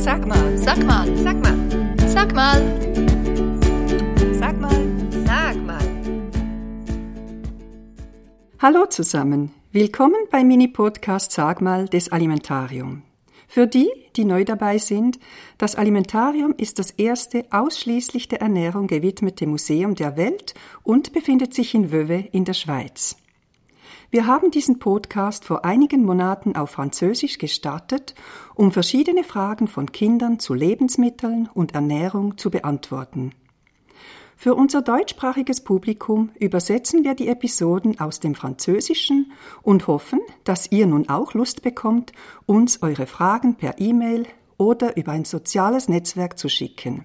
Sag mal, sag mal, sag mal, sag mal, sag mal, sag mal. Hallo zusammen, willkommen beim Mini-Podcast Sag mal des Alimentarium. Für die, die neu dabei sind, das Alimentarium ist das erste ausschließlich der Ernährung gewidmete Museum der Welt und befindet sich in Wöwe in der Schweiz. Wir haben diesen Podcast vor einigen Monaten auf Französisch gestartet, um verschiedene Fragen von Kindern zu Lebensmitteln und Ernährung zu beantworten. Für unser deutschsprachiges Publikum übersetzen wir die Episoden aus dem Französischen und hoffen, dass ihr nun auch Lust bekommt, uns eure Fragen per E-Mail oder über ein soziales Netzwerk zu schicken.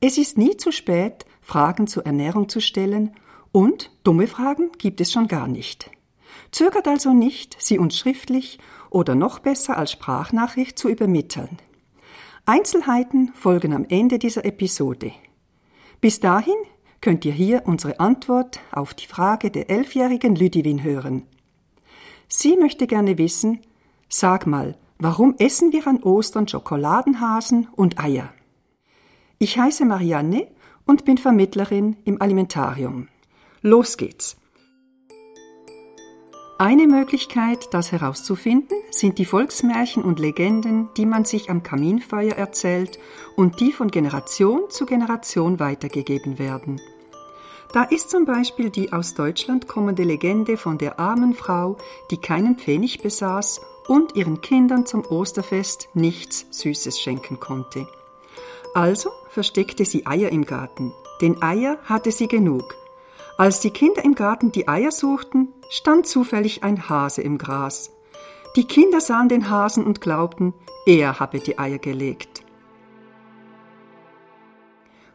Es ist nie zu spät, Fragen zur Ernährung zu stellen und dumme Fragen gibt es schon gar nicht. Zögert also nicht, sie uns schriftlich oder noch besser als Sprachnachricht zu übermitteln. Einzelheiten folgen am Ende dieser Episode. Bis dahin könnt ihr hier unsere Antwort auf die Frage der elfjährigen Lüdivin hören. Sie möchte gerne wissen, sag mal, warum essen wir an Ostern Schokoladenhasen und Eier? Ich heiße Marianne und bin Vermittlerin im Alimentarium. Los geht's! Eine Möglichkeit, das herauszufinden, sind die Volksmärchen und Legenden, die man sich am Kaminfeuer erzählt und die von Generation zu Generation weitergegeben werden. Da ist zum Beispiel die aus Deutschland kommende Legende von der armen Frau, die keinen Pfennig besaß und ihren Kindern zum Osterfest nichts Süßes schenken konnte. Also versteckte sie Eier im Garten, denn Eier hatte sie genug, als die Kinder im Garten die Eier suchten, stand zufällig ein Hase im Gras. Die Kinder sahen den Hasen und glaubten, er habe die Eier gelegt.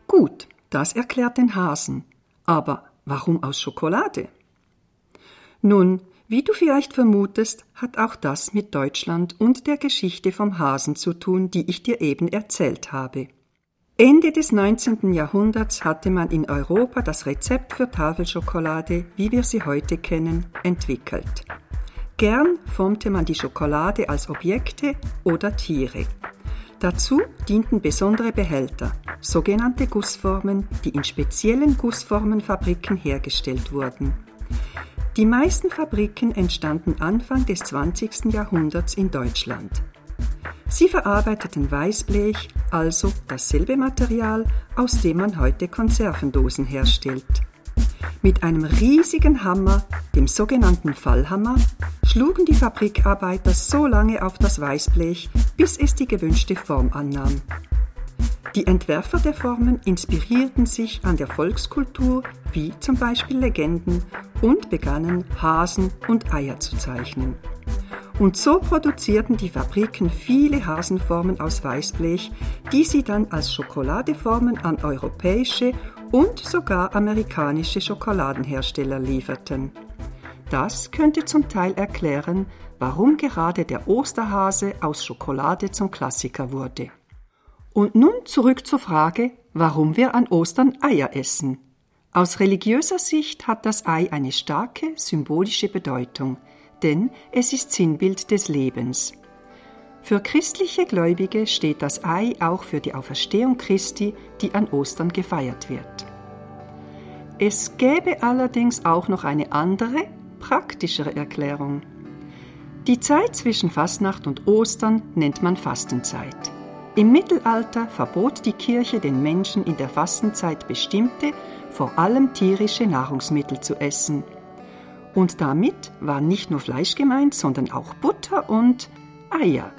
Gut, das erklärt den Hasen. Aber warum aus Schokolade? Nun, wie du vielleicht vermutest, hat auch das mit Deutschland und der Geschichte vom Hasen zu tun, die ich dir eben erzählt habe. Ende des 19. Jahrhunderts hatte man in Europa das Rezept für Tafelschokolade, wie wir sie heute kennen, entwickelt. Gern formte man die Schokolade als Objekte oder Tiere. Dazu dienten besondere Behälter, sogenannte Gussformen, die in speziellen Gussformenfabriken hergestellt wurden. Die meisten Fabriken entstanden Anfang des 20. Jahrhunderts in Deutschland. Sie verarbeiteten Weißblech, also dasselbe Material, aus dem man heute Konservendosen herstellt. Mit einem riesigen Hammer, dem sogenannten Fallhammer, schlugen die Fabrikarbeiter so lange auf das Weißblech, bis es die gewünschte Form annahm. Die Entwerfer der Formen inspirierten sich an der Volkskultur, wie zum Beispiel Legenden, und begannen Hasen und Eier zu zeichnen. Und so produzierten die Fabriken viele Hasenformen aus Weißblech, die sie dann als Schokoladeformen an europäische und sogar amerikanische Schokoladenhersteller lieferten. Das könnte zum Teil erklären, warum gerade der Osterhase aus Schokolade zum Klassiker wurde. Und nun zurück zur Frage, warum wir an Ostern Eier essen. Aus religiöser Sicht hat das Ei eine starke symbolische Bedeutung – denn es ist Sinnbild des Lebens. Für christliche Gläubige steht das Ei auch für die Auferstehung Christi, die an Ostern gefeiert wird. Es gäbe allerdings auch noch eine andere, praktischere Erklärung. Die Zeit zwischen Fastnacht und Ostern nennt man Fastenzeit. Im Mittelalter verbot die Kirche den Menschen in der Fastenzeit bestimmte, vor allem tierische Nahrungsmittel zu essen – und damit war nicht nur Fleisch gemeint, sondern auch Butter und Eier.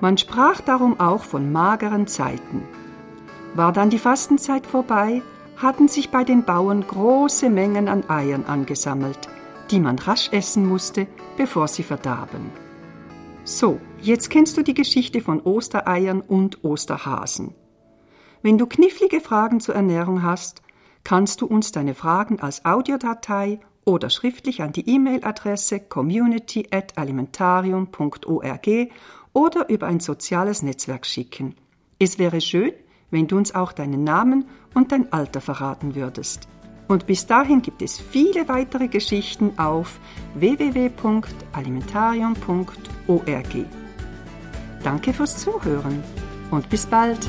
Man sprach darum auch von mageren Zeiten. War dann die Fastenzeit vorbei, hatten sich bei den Bauern große Mengen an Eiern angesammelt, die man rasch essen musste, bevor sie verdarben. So, jetzt kennst du die Geschichte von Ostereiern und Osterhasen. Wenn du knifflige Fragen zur Ernährung hast, kannst du uns deine Fragen als Audiodatei oder schriftlich an die E-Mail-Adresse community@alimentarium.org oder über ein soziales Netzwerk schicken. Es wäre schön, wenn du uns auch deinen Namen und dein Alter verraten würdest. Und bis dahin gibt es viele weitere Geschichten auf www.alimentarium.org. Danke fürs Zuhören und bis bald.